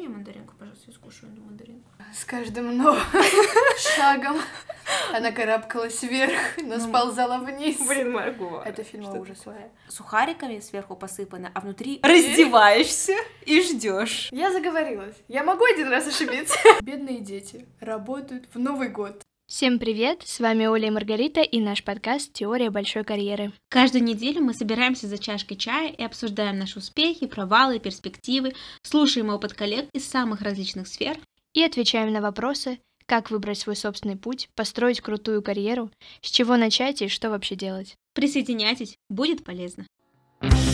мне мандаринку, пожалуйста, я скушаю эту мандаринку. С каждым новым шагом она карабкалась вверх, но Ну, сползала вниз. Блин, Марго. Это фильм такое? Сухариками сверху посыпано, а внутри раздеваешься и ждешь. Я заговорилась. Я могу один раз ошибиться. Бедные дети работают в Новый год. Всем привет! С вами Оля и Маргарита и наш подкаст «Теория большой карьеры». Каждую неделю мы собираемся за чашкой чая и обсуждаем наши успехи, провалы, перспективы, слушаем опыт коллег из самых различных сфер. И отвечаем на вопросы, как выбрать свой собственный путь, построить крутую карьеру, с чего начать и что вообще делать. Присоединяйтесь, будет полезно. Всем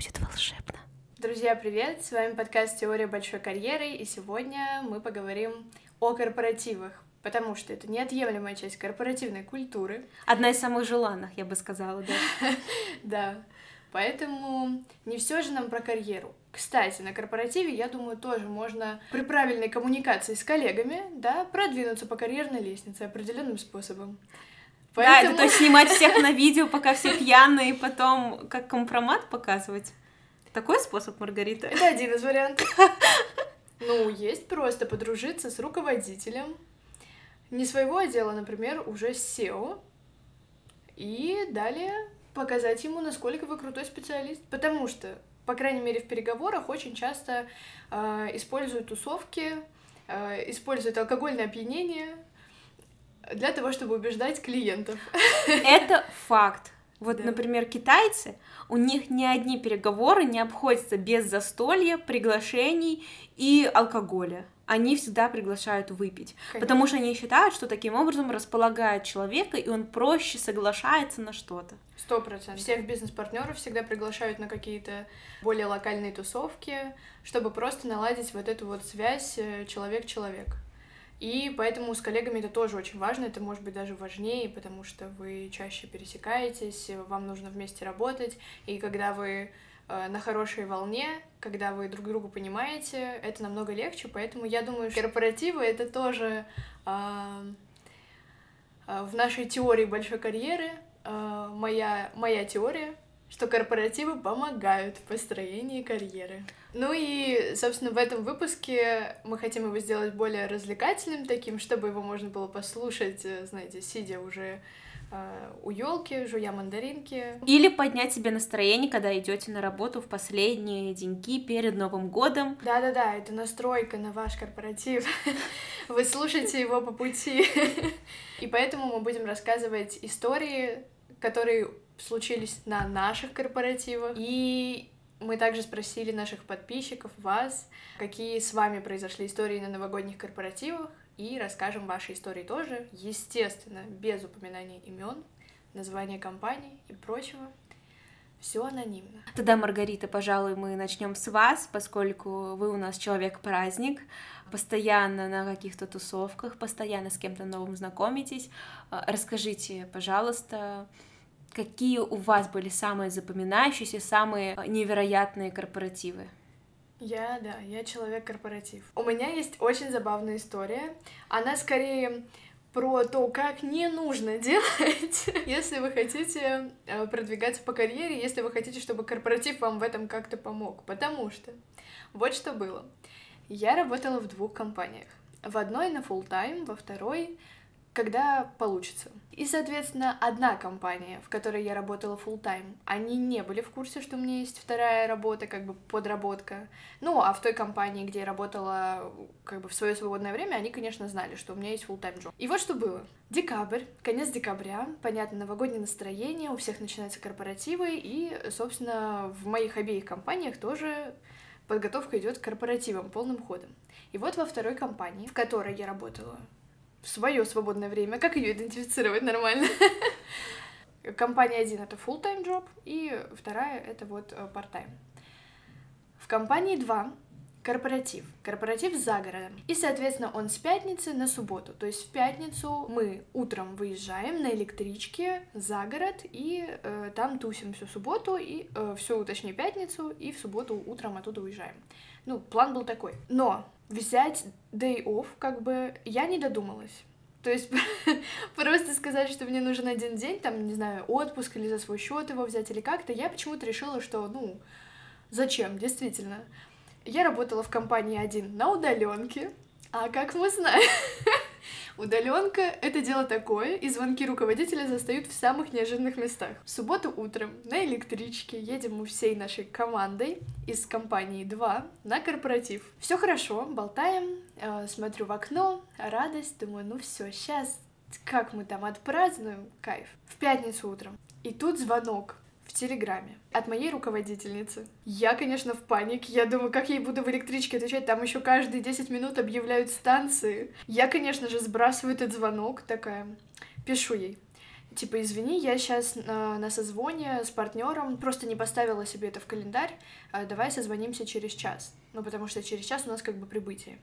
Будет волшебно. Друзья, привет! С вами подкаст «Теория большой карьеры». И сегодня мы поговорим о корпоративах. Потому что это неотъемлемая часть корпоративной культуры. Одна из самых желанных, я бы сказала, да. Да, поэтому не все же нам про карьеру. Кстати, на корпоративе, я думаю, тоже можно при правильной коммуникации с коллегами, да, продвинуться по карьерной лестнице определенным способом. Да, это то есть снимать всех на видео, пока все пьяные, и потом как компромат показывать. Такой способ, Маргарита? Это один из вариантов. Ну, есть просто подружиться с руководителем, не своего отдела, например, уже SEO, и далее показать ему, насколько вы крутой специалист. Потому что, по крайней мере, в переговорах очень часто э, используют тусовки, э, используют алкогольное опьянение для того, чтобы убеждать клиентов. Это факт. Вот, Да. например, китайцы, у них ни одни переговоры не обходятся без застолья, приглашений и алкоголя. Они всегда приглашают выпить, потому что они считают, что таким образом располагают человека, и он проще соглашается на что-то. Сто процентов. Всех бизнес-партнеров всегда приглашают на какие-то более локальные тусовки, чтобы просто наладить вот эту вот связь э, человек-человек. И поэтому с коллегами это тоже очень важно, это может быть даже важнее, потому что вы чаще пересекаетесь, вам нужно вместе работать, и когда вы э, на хорошей волне, когда вы друг друга понимаете, это намного легче, поэтому я думаю, что корпоративы это тоже а, в нашей теории большой карьеры а, моя, моя теория, что корпоративы помогают в построении карьеры. Ну и, собственно, в этом выпуске мы хотим его сделать более развлекательным таким, чтобы его можно было послушать, э, знаете, сидя уже э, у елки, жуя мандаринки. Или поднять себе настроение, когда идете на работу в последние деньки перед Новым годом. Да-да-да, это настройка на ваш корпоратив. Вы слушаете его по пути. И поэтому мы будем рассказывать истории, которые случились на наших корпоративах. И мы также спросили наших подписчиков, вас, какие с вами произошли истории на новогодних корпоративах, и расскажем ваши истории тоже, естественно, без упоминания имен, названия компаний и прочего. Все анонимно. Тогда, Маргарита, пожалуй, мы начнем с вас, поскольку вы у нас человек-праздник, постоянно на каких-то тусовках, постоянно с кем-то новым знакомитесь. А, Расскажите, пожалуйста, какие у вас были самые запоминающиеся, самые а, невероятные корпоративы? Я, да, я человек-корпоратив. У меня есть очень забавная история. Она скорее про то, как не нужно делать, если вы хотите э, продвигаться по карьере, если вы хотите, чтобы корпоратив вам в этом как-то помог. Потому что вот что было. Я работала в двух компаниях. В одной на full time, во второй когда получится. И, соответственно, одна компания, в которой я работала full time, они не были в курсе, что у меня есть вторая работа, как бы подработка. Ну, а в той компании, где я работала как бы в свое свободное время, они, конечно, знали, что у меня есть full time job. И вот что было. Декабрь, конец декабря, понятно, новогоднее настроение, у всех начинаются корпоративы, и, собственно, в моих обеих компаниях тоже подготовка идет к корпоративам полным ходом. И вот во второй компании, в которой я работала в свое свободное время, как ее идентифицировать нормально? Компания один это full-time job, и вторая это вот э, part-time. В компании 2 корпоратив. Корпоратив за городом. И, соответственно, он с пятницы на субботу. То есть в пятницу мы утром выезжаем на электричке за город и э, там тусим всю субботу и э, всю, точнее, пятницу и в субботу утром оттуда уезжаем. Ну, план был такой. Но взять day off, как бы, я не додумалась. То есть просто сказать, что мне нужен один день, там, не знаю, отпуск или за свой счет его взять или как-то, я почему-то решила, что, ну, зачем, действительно. Я работала в компании один на удаленке, а как мы знаем, Удаленка — это дело такое, и звонки руководителя застают в самых неожиданных местах. В субботу утром на электричке едем мы всей нашей командой из компании 2 на корпоратив. Все хорошо, болтаем, э, смотрю в окно, радость, думаю, ну все, сейчас как мы там отпразднуем, кайф. В пятницу утром. И тут звонок в Телеграме от моей руководительницы. Я, конечно, в панике. Я думаю, как я ей буду в электричке отвечать? Там еще каждые 10 минут объявляют станции. Я, конечно же, сбрасываю этот звонок, такая, пишу ей. Типа, извини, я сейчас на, на созвоне с партнером, просто не поставила себе это в календарь, а давай созвонимся через час. Ну, потому что через час у нас как бы прибытие.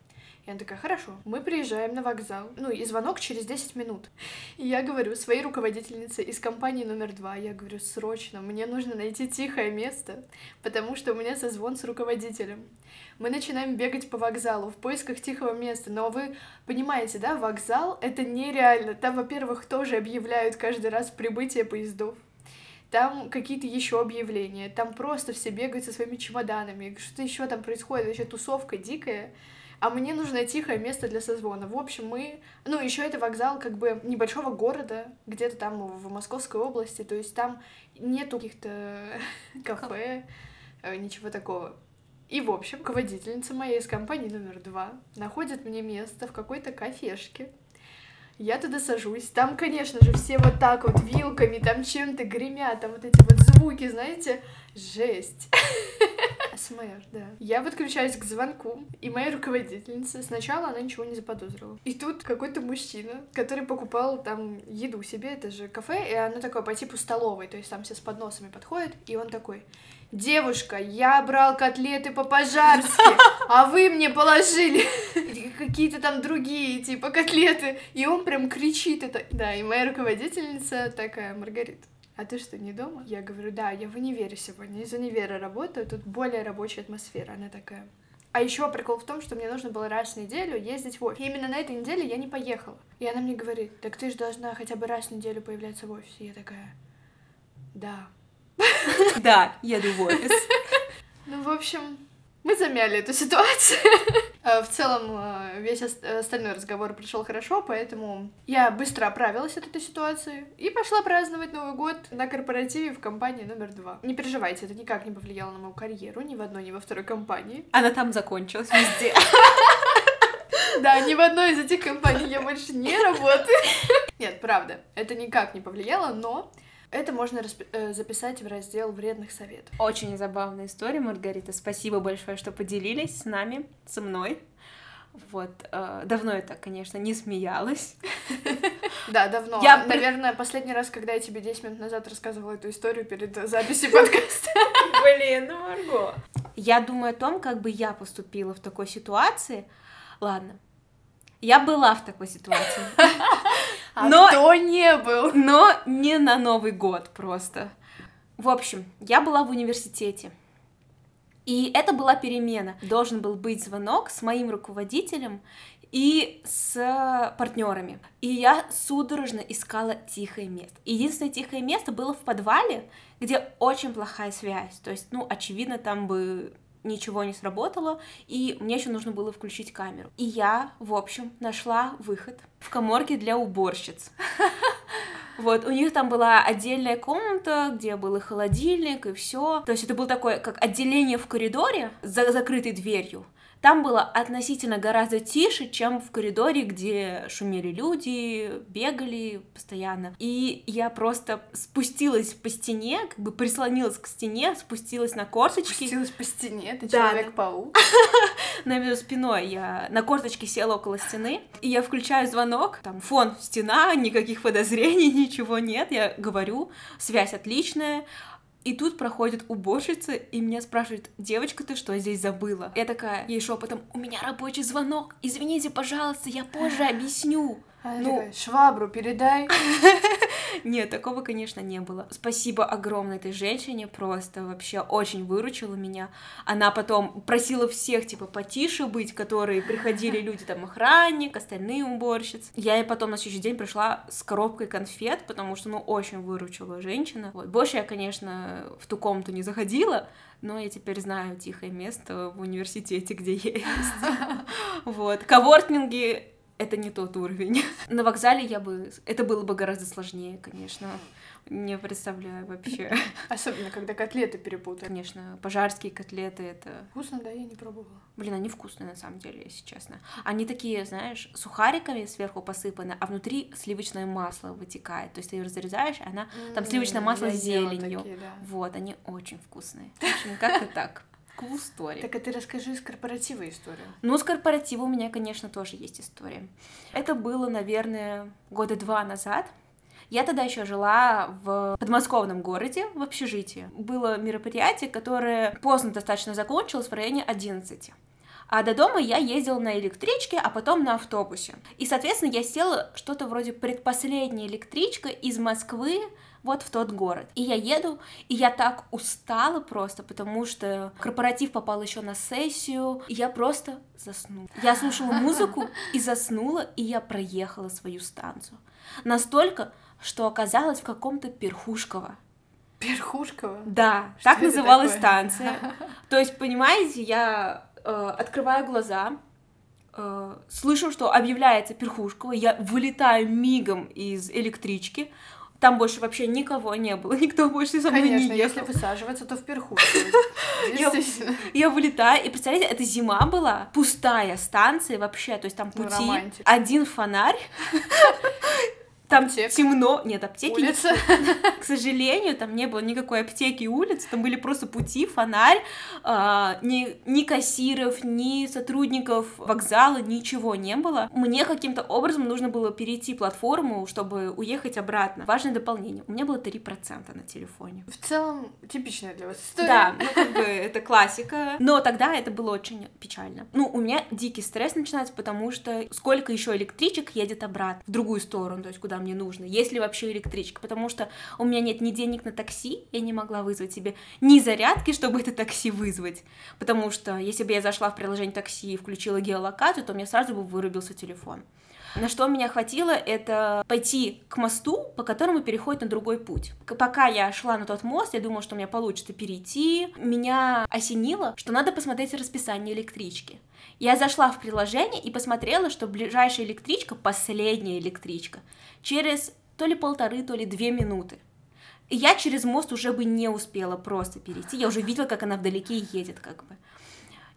И она такая, хорошо, мы приезжаем на вокзал. Ну, и звонок через 10 минут. И я говорю своей руководительнице из компании номер два, я говорю, срочно, мне нужно найти тихое место, потому что у меня созвон с руководителем. Мы начинаем бегать по вокзалу в поисках тихого места, но вы понимаете, да, вокзал — это нереально. Там, во-первых, тоже объявляют каждый раз прибытие поездов там какие-то еще объявления, там просто все бегают со своими чемоданами, что-то еще там происходит, вообще тусовка дикая а мне нужно тихое место для созвона. В общем, мы... Ну, еще это вокзал как бы небольшого города, где-то там в Московской области, то есть там нету каких-то кафе, э, ничего такого. И, в общем, руководительница моей из компании номер два находит мне место в какой-то кафешке. Я туда сажусь. Там, конечно же, все вот так вот вилками, там чем-то гремят, там вот эти вот звуки, знаете, жесть. СМР, да. Я подключаюсь к звонку, и моя руководительница, сначала она ничего не заподозрила. И тут какой-то мужчина, который покупал там еду себе, это же кафе, и оно такое по типу столовой, то есть там все с подносами подходят, и он такой, девушка, я брал котлеты по-пожарски, а вы мне положили какие-то там другие, типа, котлеты. И он прям кричит это. Да, и моя руководительница такая, Маргарита, а ты что, не дома? Я говорю, да, я в универе сегодня, из универа работаю, тут более рабочая атмосфера. Она такая, а еще прикол в том, что мне нужно было раз в неделю ездить в офис. И именно на этой неделе я не поехала. И она мне говорит, так ты же должна хотя бы раз в неделю появляться в офисе. Я такая, да. Да, еду в офис. Ну, в общем, мы замяли эту ситуацию. Э, в целом, э, весь остальной разговор прошел хорошо, поэтому я быстро оправилась от этой ситуации и пошла праздновать Новый год на корпоративе в компании номер два. Не переживайте, это никак не повлияло на мою карьеру ни в одной, ни во второй компании. Она там закончилась везде. Да, ни в одной из этих компаний я больше не работаю. Нет, правда, это никак не повлияло, но это можно расп- э, записать в раздел вредных советов. Очень забавная история, Маргарита. Спасибо большое, что поделились с нами, со мной. Вот, э, давно я так, конечно, не смеялась. Да, давно. Я, наверное, последний раз, когда я тебе 10 минут назад рассказывала эту историю перед записью подкаста. Блин, ну Марго. Я думаю о том, как бы я поступила в такой ситуации. Ладно, я была в такой ситуации. А но, кто не был? Но не на Новый год просто. В общем, я была в университете. И это была перемена. Должен был быть звонок с моим руководителем и с партнерами. И я судорожно искала тихое место. Единственное тихое место было в подвале, где очень плохая связь. То есть, ну, очевидно, там бы ничего не сработало, и мне еще нужно было включить камеру. И я, в общем, нашла выход в коморке для уборщиц. Вот, у них там была отдельная комната, где был и холодильник, и все. То есть это было такое, как отделение в коридоре за закрытой дверью. Там было относительно гораздо тише, чем в коридоре, где шумели люди, бегали постоянно. И я просто спустилась по стене, как бы прислонилась к стене, спустилась на корточки. Спустилась по стене? Ты да, человек-паук? На спиной я на корточке села около стены, и я включаю звонок, там фон, стена, никаких подозрений, ничего нет, я говорю, связь отличная, И тут проходит уборщица и меня спрашивает, девочка, ты что здесь забыла? Я такая, ей шепотом, у меня рабочий звонок, извините, пожалуйста, я позже объясню. Она Ну. такая, швабру передай. Нет, такого, конечно, не было. Спасибо огромное этой женщине, просто вообще очень выручила меня. Она потом просила всех, типа, потише быть, которые приходили люди, там, охранник, остальные уборщицы. Я ей потом на следующий день пришла с коробкой конфет, потому что, ну, очень выручила женщина. Вот. Больше я, конечно, в ту комнату не заходила, но я теперь знаю тихое место в университете, где я есть. Вот. Коворкинги это не тот уровень. На вокзале я бы... Это было бы гораздо сложнее, конечно. Не представляю вообще. Особенно, когда котлеты перепутали. Конечно, пожарские котлеты — это... Вкусно, да, я не пробовала. Блин, они вкусные, на самом деле, если честно. Они такие, знаешь, сухариками сверху посыпаны, а внутри сливочное масло вытекает. То есть ты ее разрезаешь, и она... Там сливочное масло с зеленью. такие, да. Вот, они очень вкусные. В общем, как-то так. Story. Так а ты расскажи из корпоратива историю. Ну, с корпоратива у меня, конечно, тоже есть история. Это было, наверное, года два назад. Я тогда еще жила в подмосковном городе, в общежитии. Было мероприятие, которое поздно достаточно закончилось, в районе 11. А до дома я ездила на электричке, а потом на автобусе. И, соответственно, я села что-то вроде предпоследняя электричка из Москвы вот в тот город. И я еду, и я так устала просто, потому что корпоратив попал еще на сессию, и я просто заснула. Я слушала музыку и заснула, и я проехала свою станцию. Настолько, что оказалась в каком-то Перхушково. Перхушкова. Да, Что так называлась такое? станция. То есть, понимаете, я э, открываю глаза, э, слышу, что объявляется Перхушкова, я вылетаю мигом из электрички, там больше вообще никого не было, никто больше со мной Конечно, не если ехал. высаживаться, то в Перхушково. Я- вылетаю, и представляете, это зима была, пустая станция вообще, то есть там Ну, пути, один фонарь, там Аптек. темно, нет, аптеки Улица. К сожалению, там не было никакой аптеки и улиц, там были просто пути, фонарь, а, ни, ни кассиров, ни сотрудников вокзала, ничего не было. Мне каким-то образом нужно было перейти платформу, чтобы уехать обратно. Важное дополнение, у меня было 3% на телефоне. В целом, типичная для вас история. Да, ну как бы это классика. Но тогда это было очень печально. Ну, у меня дикий стресс начинается, потому что сколько еще электричек едет обратно, в другую сторону, то есть куда мне нужно, есть ли вообще электричка, потому что у меня нет ни денег на такси, я не могла вызвать себе ни зарядки, чтобы это такси вызвать, потому что если бы я зашла в приложение такси и включила геолокацию, то меня сразу бы вырубился телефон. На что меня хватило, это пойти к мосту, по которому переходит на другой путь. Пока я шла на тот мост, я думала, что у меня получится перейти. Меня осенило, что надо посмотреть расписание электрички. Я зашла в приложение и посмотрела, что ближайшая электричка, последняя электричка, через то ли полторы, то ли две минуты. И я через мост уже бы не успела просто перейти. Я уже видела, как она вдалеке едет, как бы.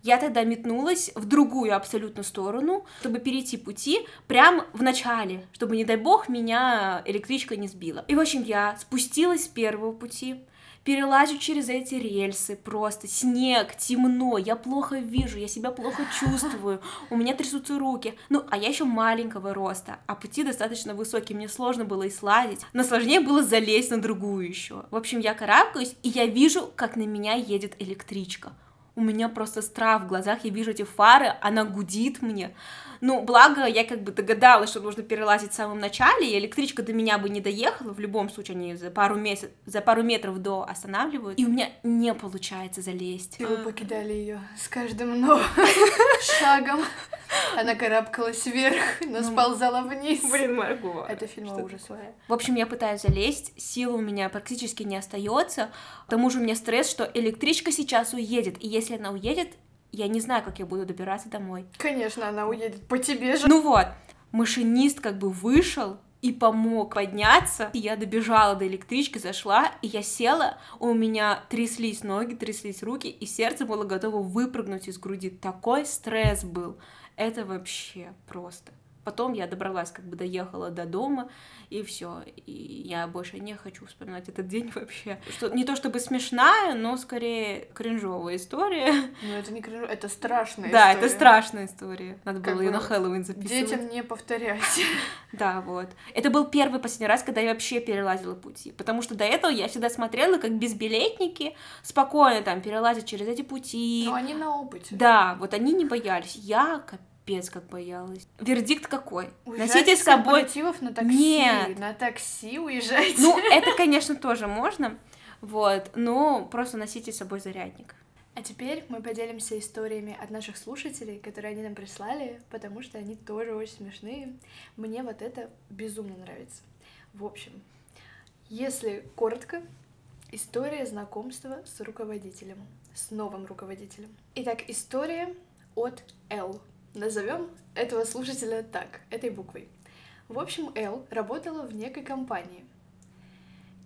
Я тогда метнулась в другую абсолютно сторону, чтобы перейти пути прям в начале, чтобы, не дай бог, меня электричка не сбила. И, в общем, я спустилась с первого пути, перелазю через эти рельсы, просто снег, темно, я плохо вижу, я себя плохо чувствую, у меня трясутся руки. Ну, а я еще маленького роста, а пути достаточно высокие, мне сложно было и слазить, но сложнее было залезть на другую еще. В общем, я карабкаюсь, и я вижу, как на меня едет электричка. У меня просто страх в глазах, я вижу эти фары, она гудит мне. Ну, благо, я как бы догадалась, что нужно перелазить в самом начале, и электричка до меня бы не доехала, в любом случае они за пару, месяц, за пару метров до останавливают, и у меня не получается залезть. И вы покидали ее с каждым новым шагом. Она карабкалась вверх, но Ну, сползала вниз. Блин, Марго. Это фильм что ужасовая. В общем, я пытаюсь залезть, сил у меня практически не остается. К тому же у меня стресс, что электричка сейчас уедет, и если она уедет, я не знаю, как я буду добираться домой. Конечно, она уедет по тебе же. Ну вот, машинист как бы вышел и помог подняться. Я добежала до электрички, зашла, и я села, у меня тряслись ноги, тряслись руки, и сердце было готово выпрыгнуть из груди. Такой стресс был. Это вообще просто. Потом я добралась, как бы доехала до дома, и все. И я больше не хочу вспоминать этот день вообще. Что, не то чтобы смешная, но скорее кринжовая история. Ну, это не кринж, это страшная Да, история. это страшная история. Надо Как было ее на Хэллоуин записывать. Детям не повторять. Да, вот. Это был первый последний раз, когда я вообще перелазила пути. Потому что до этого я всегда смотрела, как безбилетники спокойно там перелазят через эти пути. Но они на опыте. Да, вот они не боялись. Я капец как боялась. Вердикт какой? Уезжайте Носите с собой... на такси. Нет. На такси уезжайте. Ну, это, конечно, тоже можно. Вот, но просто носите с собой зарядник. А теперь мы поделимся историями от наших слушателей, которые они нам прислали, потому что они тоже очень смешные. Мне вот это безумно нравится. В общем, если коротко, история знакомства с руководителем, с новым руководителем. Итак, история от Л. Назовем этого слушателя так, этой буквой. В общем, Л работала в некой компании.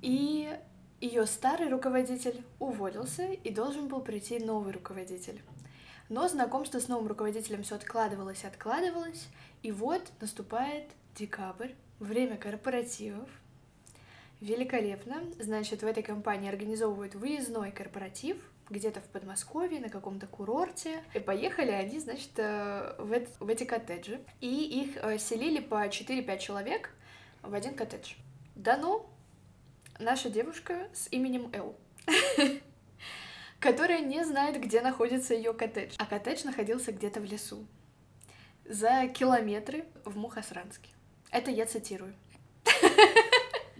И ее старый руководитель уволился, и должен был прийти новый руководитель. Но знакомство с новым руководителем все откладывалось и откладывалось, и вот наступает декабрь, время корпоративов. Великолепно. Значит, в этой компании организовывают выездной корпоратив, где-то в Подмосковье, на каком-то курорте. И поехали они, значит, э, в, в эти коттеджи. И их э, селили по 4-5 человек в один коттедж. Дано наша девушка с именем Эл, которая не знает, где находится ее коттедж. А коттедж находился где-то в лесу, за километры в Мухосранске. Это я цитирую.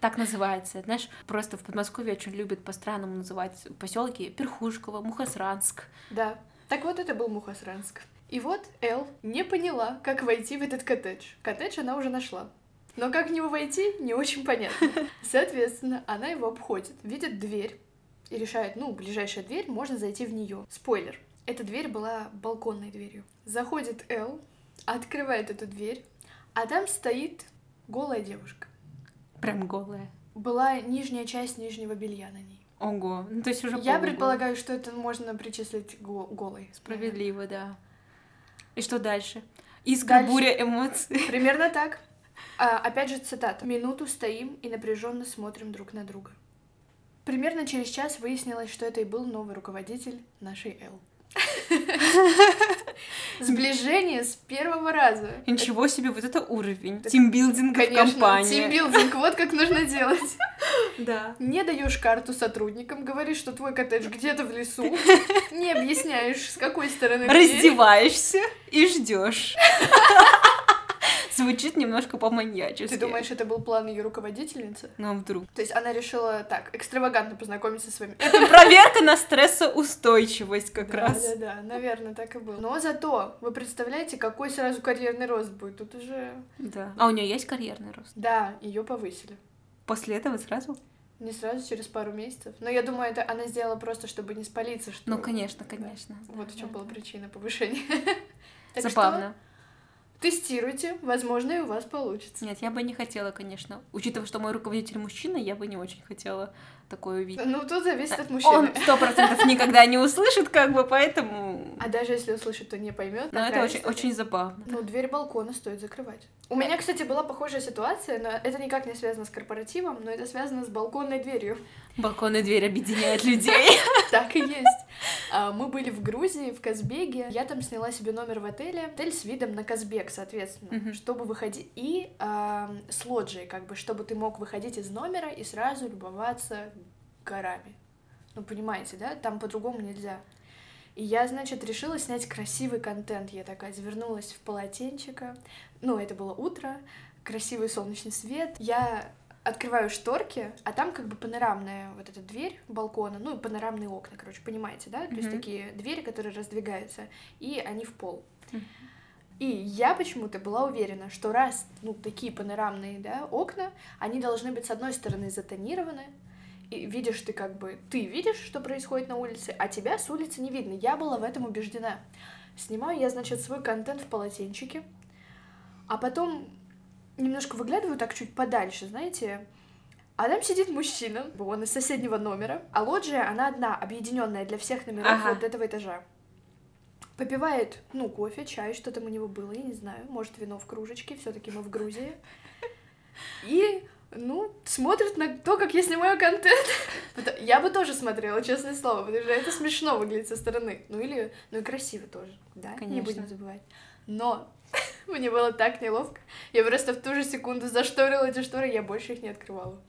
Так называется. Знаешь, просто в Подмосковье очень любят по-странному называть поселки Перхушково, Мухосранск. Да. Так вот, это был Мухосранск. И вот Эл не поняла, как войти в этот коттедж. Коттедж она уже нашла. Но как в него войти, не очень понятно. Соответственно, она его обходит, видит дверь и решает, ну, ближайшая дверь, можно зайти в нее. Спойлер. Эта дверь была балконной дверью. Заходит Эл, открывает эту дверь, а там стоит голая девушка. Прям голая. Была нижняя часть нижнего белья на ней. Ого. Ну, то есть уже Я предполагаю, что это можно причислить го- голой. Справедливо, да. И что дальше? Искра, Дальше. буря эмоций. Примерно так. А, опять же цитата. «Минуту стоим и напряженно смотрим друг на друга». Примерно через час выяснилось, что это и был новый руководитель нашей Эл. Сближение с первого раза. Ничего себе, вот это уровень. Тимбилдинга в Конечно, компании. тимбилдинг, вот как нужно делать. Да. Не даешь карту сотрудникам, говоришь, что твой коттедж где-то в лесу, не объясняешь, с какой стороны. Раздеваешься и ждешь. Звучит немножко по-маньячески. Ты думаешь, это был план ее руководительницы? Ну, а вдруг? То есть она решила так, экстравагантно познакомиться со своими Это проверка на стрессоустойчивость как да, раз. Да, да, наверное, так и было. Но зато вы представляете, какой сразу карьерный рост будет. Тут уже. Да. А у нее есть карьерный рост? Да, ее повысили. После этого сразу? Не сразу, через пару месяцев. Но я думаю, это она сделала просто, чтобы не спалиться, что. Ну, конечно, конечно. Вот в чем Да, была да. причина повышения. Так что Забавно. Тестируйте, возможно, и у вас получится. Нет, я бы не хотела, конечно. Учитывая, что мой руководитель мужчина, я бы не очень хотела такое увидеть. Ну, тут зависит от Он мужчины. сто процентов никогда не услышит, как бы, поэтому... А даже если услышит, то не поймет. Но это очень, очень забавно. Ну, дверь балкона стоит закрывать. У меня, кстати, была похожая ситуация, но это никак не связано с корпоративом, но это связано с балконной дверью. Балконная дверь объединяет людей. Так и есть. А, Мы были в Грузии, в Казбеге. Я там сняла себе номер в отеле. Отель с видом на Казбек, соответственно, чтобы выходить. И с лоджией, как бы, чтобы ты мог выходить из номера и сразу любоваться горами. Ну, понимаете, да? Там по-другому нельзя. И я, значит, решила снять красивый контент. Я такая завернулась в полотенчика. Ну, это было утро, красивый солнечный свет. Я открываю шторки, а там как бы панорамная вот эта дверь балкона, ну панорамные окна, короче, понимаете, да? То есть такие двери, которые раздвигаются, и они в пол. Мгм. И я почему-то была уверена, что раз, ну, такие панорамные, да, окна, они должны быть с одной стороны затонированы, и видишь ты как бы, ты видишь, что происходит на улице, а тебя с улицы не видно. Я была в этом убеждена. Снимаю я, значит, свой контент в полотенчике, а потом немножко выглядываю так чуть подальше, знаете, а там сидит мужчина, он из соседнего номера, а лоджия, она одна, объединенная для всех номеров Ага. вот этого этажа. попивает, ну, кофе, чай, что там у него было, я не знаю, может, вино в кружечке, все таки мы в Грузии. И, ну, смотрит на то, как я снимаю контент. Я бы тоже смотрела, честное слово, потому что это смешно выглядит со стороны. Ну или, ну и красиво тоже, да, не Конечно. будем забывать. Но мне было так неловко. Я просто в ту же секунду зашторила эти шторы, я больше их не открывала.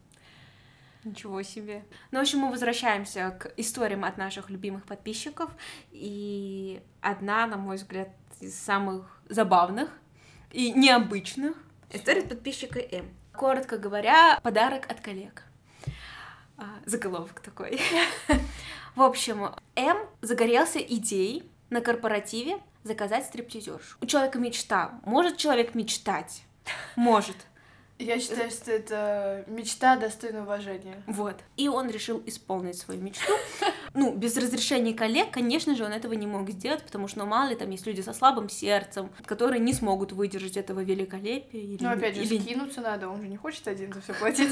Ничего себе. Ну, в общем, мы возвращаемся к историям от наших любимых подписчиков. И одна, на мой взгляд, из самых забавных и необычных история подписчика М. Коротко говоря, подарок от коллег. А, заголовок такой. В общем, М загорелся идеей на корпоративе заказать стриптизершу. У человека мечта. Может человек мечтать? Может. Я считаю, что это мечта достойна уважения. Вот. И он решил исполнить свою мечту. Ну, без разрешения коллег, конечно же, он этого не мог сделать, потому что, ну, мало ли, там есть люди со слабым сердцем, которые не смогут выдержать этого великолепия. Или, Ну, опять же, или- скинуться надо, он же не хочет один за все платить.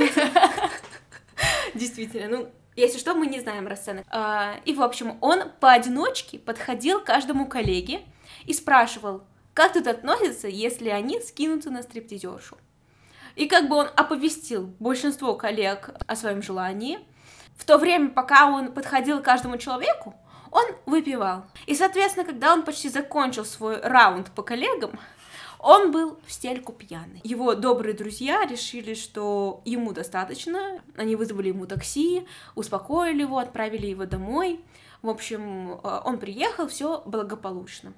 Действительно, ну, если что, мы не знаем расценок. А, и, в общем, он поодиночке подходил к каждому коллеге и спрашивал, как тут относятся, если они скинутся на стриптизершу. И как бы он оповестил большинство коллег о своем желании. В то время, пока он подходил к каждому человеку, он выпивал. И, соответственно, когда он почти закончил свой раунд по коллегам, он был в стельку пьяный. Его добрые друзья решили, что ему достаточно. Они вызвали ему такси, успокоили его, отправили его домой. В общем, э, он приехал, все благополучно.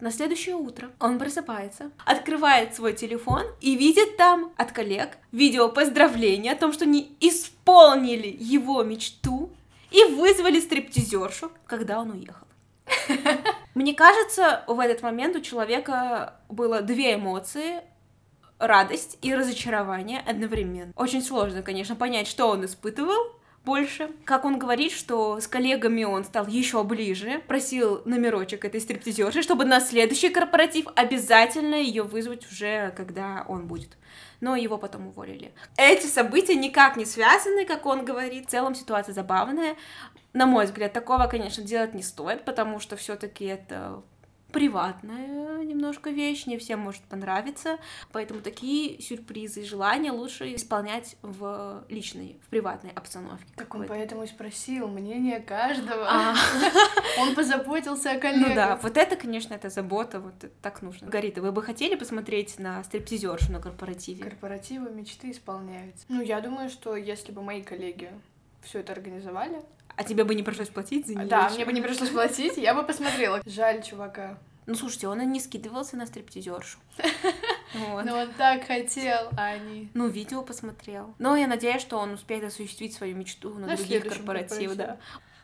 На следующее утро он просыпается, открывает свой телефон и видит там от коллег видео поздравления о том, что они исполнили его мечту и вызвали стриптизершу, когда он уехал. Мне кажется, в этот момент у человека было две эмоции радость и разочарование одновременно. Очень сложно, конечно, понять, что он испытывал больше. Как он говорит, что с коллегами он стал еще ближе, просил номерочек этой стриптизерши, чтобы на следующий корпоратив обязательно ее вызвать уже, когда он будет. Но его потом уволили. Эти события никак не связаны, как он говорит. В целом ситуация забавная. На мой взгляд, такого, конечно, делать не стоит, потому что все-таки это приватная немножко вещь, не всем может понравиться, поэтому такие сюрпризы и желания лучше исполнять в личной, в приватной обстановке. Так он поэтому и спросил мнение каждого. А, Он позаботился о коллегах. ну да, вот это, конечно, это забота, вот так нужно. Горита, вы бы хотели посмотреть на стриптизершу на корпоративе? Корпоративы мечты исполняются. Ну, я думаю, что если бы мои коллеги все это организовали, А тебе бы не пришлось платить за нее? да, мне бы не пришлось платить, я бы посмотрела. Жаль чувака. Ну, слушайте, он и не скидывался на стриптизершу. Вот. Но он так хотел, а они... Ну, видео посмотрел. Но я надеюсь, что он успеет осуществить свою мечту на, На других корпоративах, да.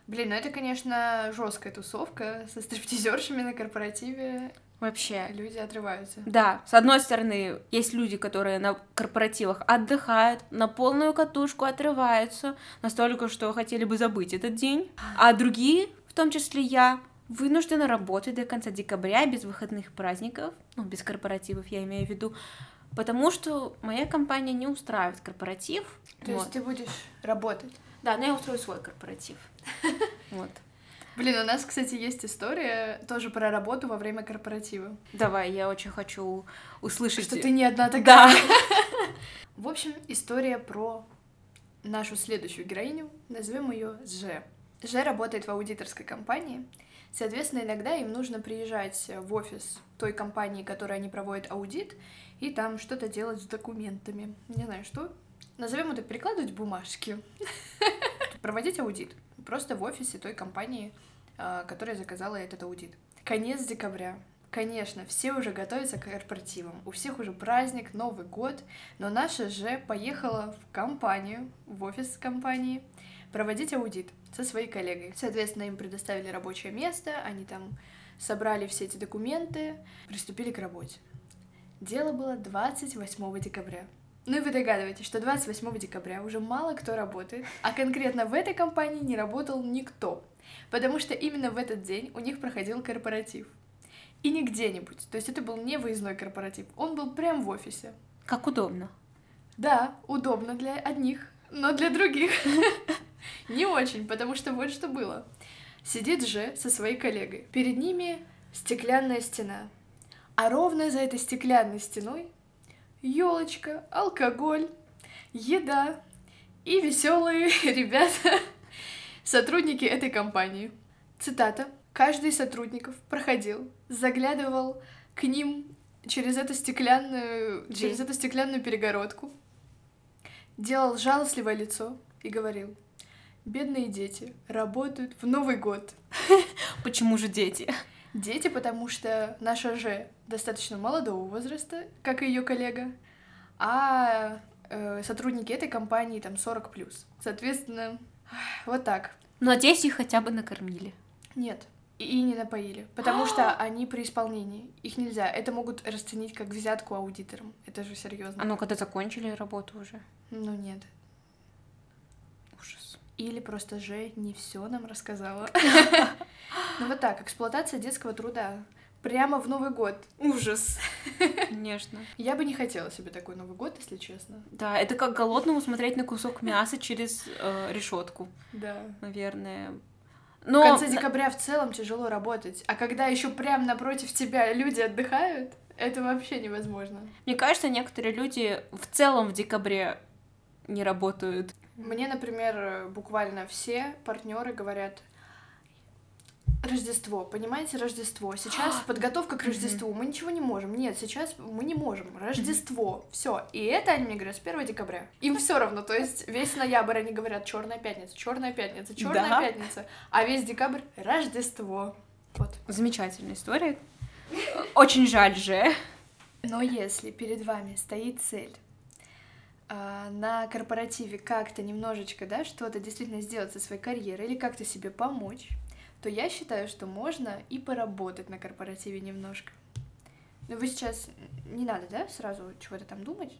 Блин, ну это, конечно, жесткая тусовка со стриптизершами на корпоративе. Вообще. Люди отрываются. Да, с одной стороны, есть люди, которые на корпоративах отдыхают, на полную катушку отрываются, настолько, что хотели бы забыть этот день, а другие, в том числе я, вынуждены работать до конца декабря без выходных праздников, ну, без корпоративов, я имею в виду, потому что моя компания не устраивает корпоратив. То Вот. есть ты будешь работать. Да, но я устрою свой корпоратив. Вот. Блин, у нас, кстати, есть история тоже про работу во время корпоратива. Давай, я очень хочу услышать. Что ты не одна такая. Да. В общем, история про нашу следующую героиню. Назовем ее Ж. Ж работает в аудиторской компании. Соответственно, иногда им нужно приезжать в офис той компании, которой они проводят аудит, и там что-то делать с документами. Не знаю, что. Назовем это перекладывать бумажки. Проводить аудит. Просто в офисе той компании, а, которая заказала этот аудит. Конец декабря. Конечно, все уже готовятся к корпоративам. У всех уже праздник, Новый год. Но наша же поехала в компанию, в офис компании, проводить аудит со своей коллегой. Соответственно, им предоставили рабочее место, они там собрали все эти документы, приступили к работе. Дело было 28 декабря. Ну и вы догадываетесь, что 28 декабря уже мало кто работает, а конкретно в этой компании не работал никто, потому что именно в этот день у них проходил корпоратив. И не где-нибудь, то есть это был не выездной корпоратив, он был прям в офисе. Как удобно. Да, удобно для одних, но для других не очень, потому что вот что было. Сидит же со своей коллегой. Перед ними стеклянная стена. А ровно за этой стеклянной стеной елочка, алкоголь, еда и веселые ребята, сотрудники этой компании. Цитата. Каждый из сотрудников проходил, заглядывал к ним через эту стеклянную, через эту стеклянную перегородку, делал жалостливое лицо и говорил, бедные дети работают в Новый год. Почему же дети? Дети, потому что наша же достаточно молодого возраста, как и ее коллега, а э, сотрудники этой компании там 40 плюс. Соответственно, вот так. Надеюсь, их хотя бы накормили. Нет. И не напоили, потому что они при исполнении. Их нельзя. Это могут расценить как взятку аудиторам. Это же серьезно. А ну, когда закончили работу уже? Ну нет. Ужас. Или просто же не все нам рассказала. Ну вот так, эксплуатация детского труда. Прямо в Новый год. Ужас. Конечно. Я бы не хотела себе такой Новый год, если честно. Да, это как голодному смотреть на кусок мяса через э, решетку, Да. наверное. В Но конце декабря в целом тяжело работать. А когда еще прям напротив тебя люди отдыхают, это вообще невозможно. мне кажется, некоторые люди в целом в декабре не работают. Мне, например, буквально все партнеры говорят, Рождество, понимаете, Рождество. Сейчас подготовка к Рождеству. Мы ничего не можем. Нет, сейчас мы не можем. Рождество. Все. И это они мне говорят с 1 декабря. Им все равно. То есть весь ноябрь они говорят Черная пятница, Черная пятница, Черная Да. пятница. А весь декабрь Рождество. Вот. Замечательная история. Очень жаль же. Но если перед вами стоит цель а, на корпоративе как-то немножечко, да, что-то действительно сделать со своей карьерой или как-то себе помочь, то я считаю, что можно и поработать на корпоративе немножко. Но вы сейчас не надо, да, сразу чего-то там думать.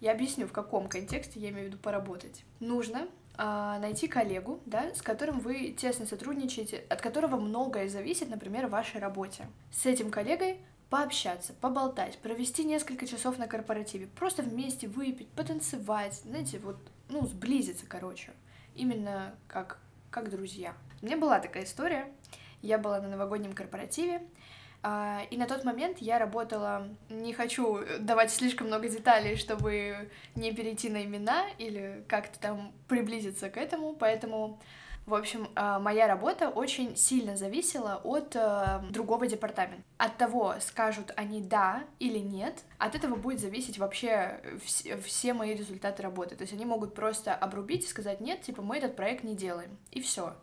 Я объясню, в каком контексте я имею в виду поработать. Нужно а, найти коллегу, да, с которым вы тесно сотрудничаете, от которого многое зависит, например, в вашей работе. С этим коллегой пообщаться, поболтать, провести несколько часов на корпоративе, просто вместе выпить, потанцевать, знаете, вот, ну, сблизиться, короче. Именно как, как друзья. У меня была такая история. Я была на новогоднем корпоративе, а, и на тот момент я работала, не хочу давать слишком много деталей, чтобы не перейти на имена или как-то там приблизиться к этому, поэтому, в общем, а, моя работа очень сильно зависела от а, другого департамента. От того, скажут они да или нет, от этого будет зависеть вообще вс- все мои результаты работы. То есть они могут просто обрубить и сказать нет, типа мы этот проект не делаем, и все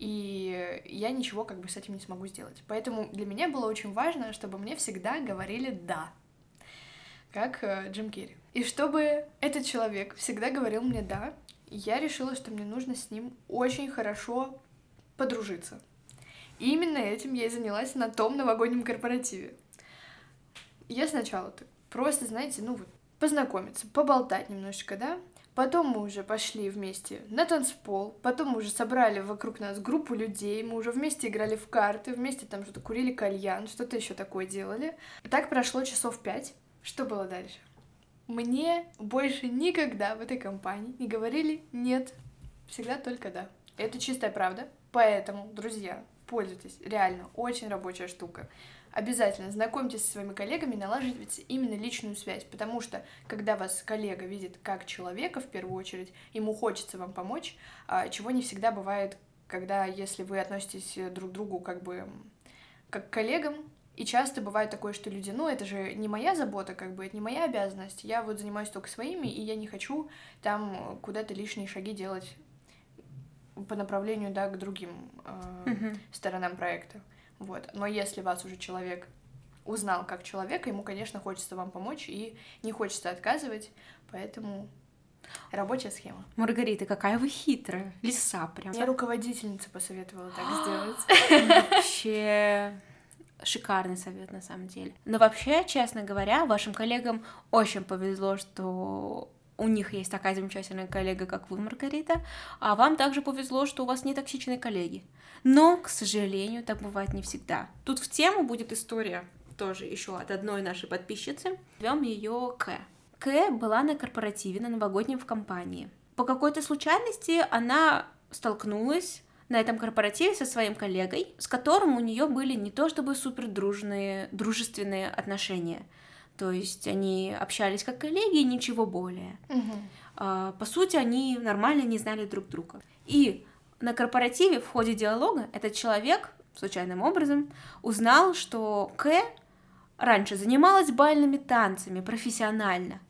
и я ничего как бы с этим не смогу сделать. Поэтому для меня было очень важно, чтобы мне всегда говорили «да», как э, Джим Керри. И чтобы этот человек всегда говорил мне «да», я решила, что мне нужно с ним очень хорошо подружиться. И именно этим я и занялась на том новогоднем корпоративе. Я сначала просто, знаете, ну вот, познакомиться, поболтать немножечко, да, Потом мы уже пошли вместе на танцпол, потом мы уже собрали вокруг нас группу людей, мы уже вместе играли в карты, вместе там что-то курили кальян, что-то еще такое делали. И так прошло часов пять. Что было дальше? Мне больше никогда в этой компании не говорили «нет», всегда только «да». Это чистая правда. Поэтому, друзья, пользуйтесь. Реально, очень рабочая штука. Обязательно знакомьтесь со своими коллегами, налаживайте именно личную связь, потому что когда вас коллега видит как человека в первую очередь, ему хочется вам помочь, а, чего не всегда бывает, когда если вы относитесь друг к другу как бы как к коллегам, и часто бывает такое, что люди, ну, это же не моя забота, как бы, это не моя обязанность, я вот занимаюсь только своими, и я не хочу там куда-то лишние шаги делать по направлению, да, к другим э, Мгм. сторонам проекта. Вот. Но если вас уже человек узнал как человека, ему, конечно, хочется вам помочь и не хочется отказывать, поэтому рабочая схема. Маргарита, какая вы хитрая. Лиса прям. Мне руководительница посоветовала так сделать. Вообще шикарный совет на самом деле. Но вообще, честно говоря, вашим коллегам очень повезло, что у них есть такая замечательная коллега, как вы, Маргарита, а вам также повезло, что у вас не токсичные коллеги. Но, к сожалению, так бывает не всегда. Тут в тему будет история тоже еще от одной нашей подписчицы. Зовем ее К. К была на корпоративе на новогоднем в компании. По какой-то случайности она столкнулась на этом корпоративе со своим коллегой, с которым у нее были не то чтобы супер дружные, дружественные отношения. То есть они общались как коллеги, ничего более. А, По сути, они нормально не знали друг друга. И на корпоративе в ходе диалога этот человек случайным образом узнал, что К раньше занималась бальными танцами профессионально.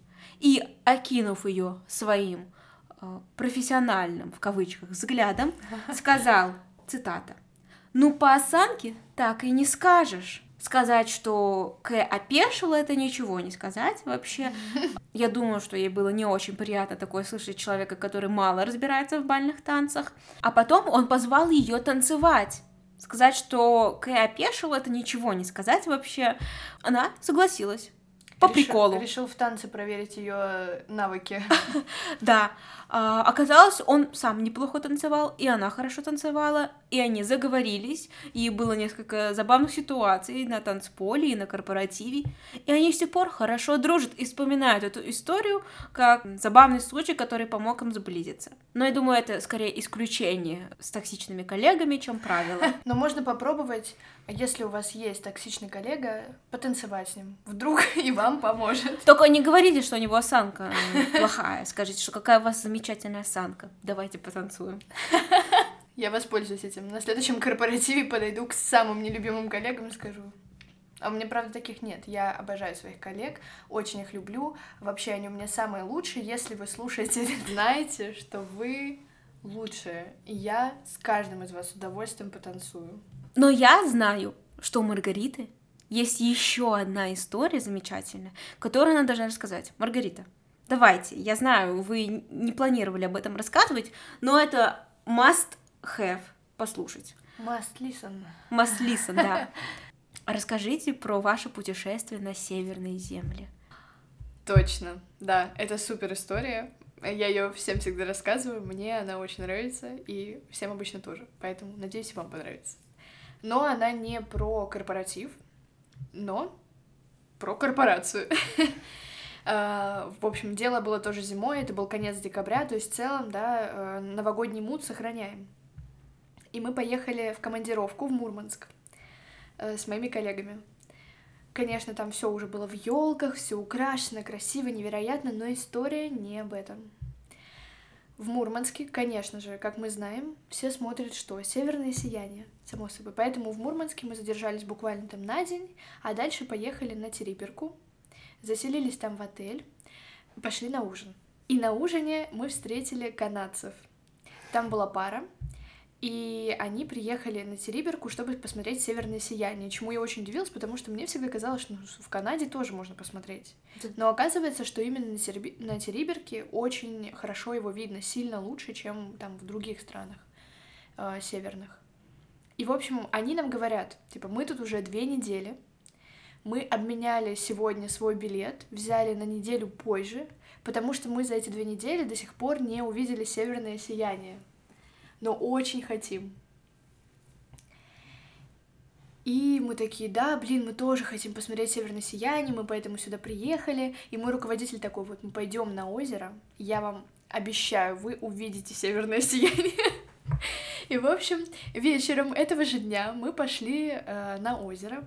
И, окинув ее своим э, профессиональным, в кавычках, взглядом, сказал, цитата, «Ну, по осанке так и не скажешь». Сказать, что К опешила, это ничего не сказать вообще. Я думаю, что ей было не очень приятно такое слышать человека, который мало разбирается в бальных танцах. А потом он позвал ее танцевать. Сказать, что К опешила, это ничего не сказать вообще. Она согласилась. По Решил- приколу. Решил в танце проверить ее навыки. Да. А, оказалось, он сам неплохо танцевал, и она хорошо танцевала, и они заговорились, и было несколько забавных ситуаций на танцполе и на корпоративе, и они с тех пор хорошо дружат и вспоминают эту историю как забавный случай, который помог им сблизиться. Но я думаю, это скорее исключение с токсичными коллегами, чем правило. Но можно попробовать, если у вас есть токсичный коллега, потанцевать с ним. Вдруг и вам поможет. Только не говорите, что у него осанка м, плохая, скажите, что какая у вас замечательная осанка. Давайте потанцуем. Я воспользуюсь этим. На следующем корпоративе подойду к самым нелюбимым коллегам и скажу. А у меня, правда, таких нет. Я обожаю своих коллег, очень их люблю. Вообще, они у меня самые лучшие. Если вы слушаете, знаете, что вы лучшие. И я с каждым из вас с удовольствием потанцую. Но я знаю, что у Маргариты есть еще одна история замечательная, которую она должна рассказать. Маргарита, давайте. Я знаю, вы не планировали об этом рассказывать, но это must have послушать. Must listen. Must listen, да. Расскажите про ваше путешествие на северные земли. Точно, да, это супер история. Я ее всем всегда рассказываю, мне она очень нравится, и всем обычно тоже. Поэтому надеюсь, вам понравится. Но она не про корпоратив, но про корпорацию. А, В общем, дело было тоже зимой, это был конец декабря, то есть в целом, да, э, новогодний мут сохраняем. И мы поехали в командировку в Мурманск э, с моими коллегами. Конечно, там все уже было в елках, все украшено, красиво, невероятно, но история не об этом. В Мурманске, конечно же, как мы знаем, все смотрят что? Северное сияние, само собой. Поэтому в Мурманске мы задержались буквально там на день, а дальше поехали на Териперку, заселились там в отель, пошли на ужин. И на ужине мы встретили канадцев. Там была пара, и они приехали на Териберку, чтобы посмотреть северное сияние, чему я очень удивилась, потому что мне всегда казалось, что ну, в Канаде тоже можно посмотреть. Но оказывается, что именно на, Терби- на Териберке очень хорошо его видно, сильно лучше, чем там в других странах э, северных. И, в общем, они нам говорят, типа, мы тут уже две недели, мы обменяли сегодня свой билет, взяли на неделю позже, потому что мы за эти две недели до сих пор не увидели северное сияние но очень хотим. И мы такие, да, блин, мы тоже хотим посмотреть северное сияние, мы поэтому сюда приехали. И мой руководитель такой, вот мы пойдем на озеро, я вам обещаю, вы увидите северное сияние. И, в общем, вечером этого же дня мы пошли э, на озеро,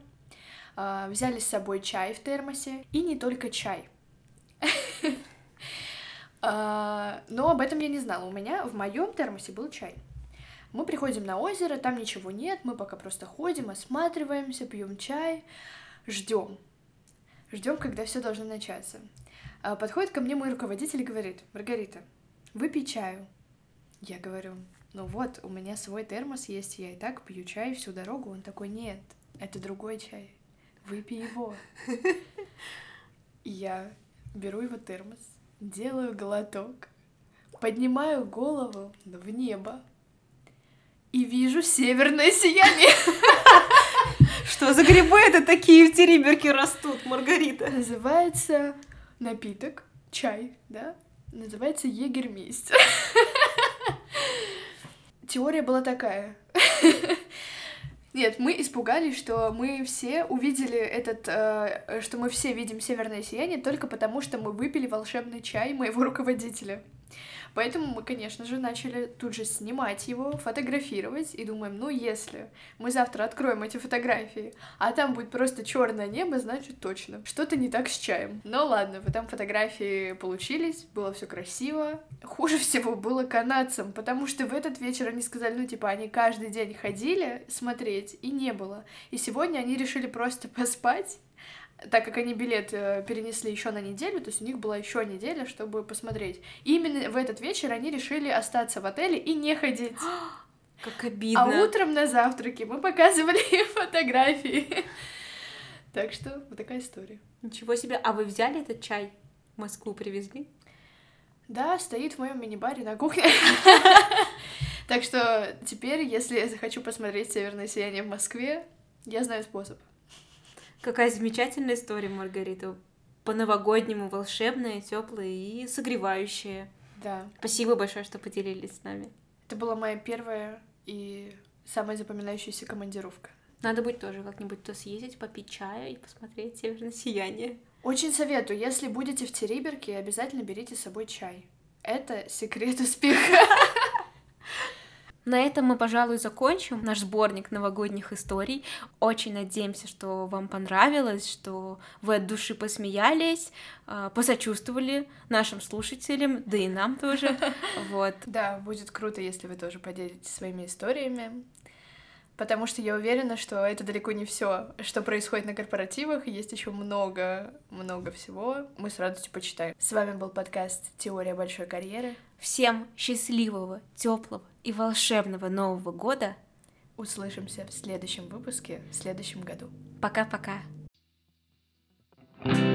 э, взяли с собой чай в термосе, и не только чай. А, Но об этом я не знала. У меня в моем термосе был чай. Мы приходим на озеро, там ничего нет, мы пока просто ходим, осматриваемся, пьем чай, ждем. Ждем, когда все должно начаться. А Подходит ко мне мой руководитель и говорит, Маргарита, выпей чаю. Я говорю, ну вот, у меня свой термос есть, я и так пью чай всю дорогу. Он такой, нет, это другой чай, выпей его. Я беру его термос, делаю глоток, поднимаю голову в небо и вижу северное сияние. Что за грибы это такие в Териберке растут, Маргарита? Называется напиток, чай, да? Называется егермейстер. Теория была такая. Нет, мы испугались, что мы все увидели этот, э, что мы все видим северное сияние только потому, что мы выпили волшебный чай моего руководителя. Поэтому мы, конечно же, начали тут же снимать его, фотографировать и думаем, ну если мы завтра откроем эти фотографии, а там будет просто черное небо, значит точно что-то не так с чаем. Но ладно, потом фотографии получились, было все красиво. Хуже всего было канадцам, потому что в этот вечер они сказали, ну типа они каждый день ходили смотреть и не было. И сегодня они решили просто поспать так как они билет э, перенесли еще на неделю, то есть у них была еще неделя, чтобы посмотреть. И именно в этот вечер они решили остаться в отеле и не ходить. Как обидно. А утром на завтраке мы показывали фотографии. Так что вот такая история. Ничего себе. А вы взяли этот чай? В Москву привезли? Да, стоит в моем мини-баре на кухне. Так что теперь, если я захочу посмотреть северное сияние в Москве, я знаю способ. Какая замечательная история, Маргарита. По-новогоднему волшебная, теплая и согревающая. Да. Спасибо большое, что поделились с нами. Это была моя первая и самая запоминающаяся командировка. Надо будет тоже как-нибудь то съездить, попить чая и посмотреть северное сияние. Очень советую, если будете в Териберке, обязательно берите с собой чай. Это секрет успеха. На этом мы, пожалуй, закончим наш сборник новогодних историй. Очень надеемся, что вам понравилось, что вы от души посмеялись, а, посочувствовали нашим слушателям, да и нам тоже. Вот. Да, будет круто, если вы тоже поделитесь своими историями. Потому что я уверена, что это далеко не все, что происходит на корпоративах. Есть еще много, много всего. Мы с радостью почитаем. С вами был подкаст Теория большой карьеры. Всем счастливого, теплого и волшебного Нового года. Услышимся в следующем выпуске в следующем году. Пока-пока. thank you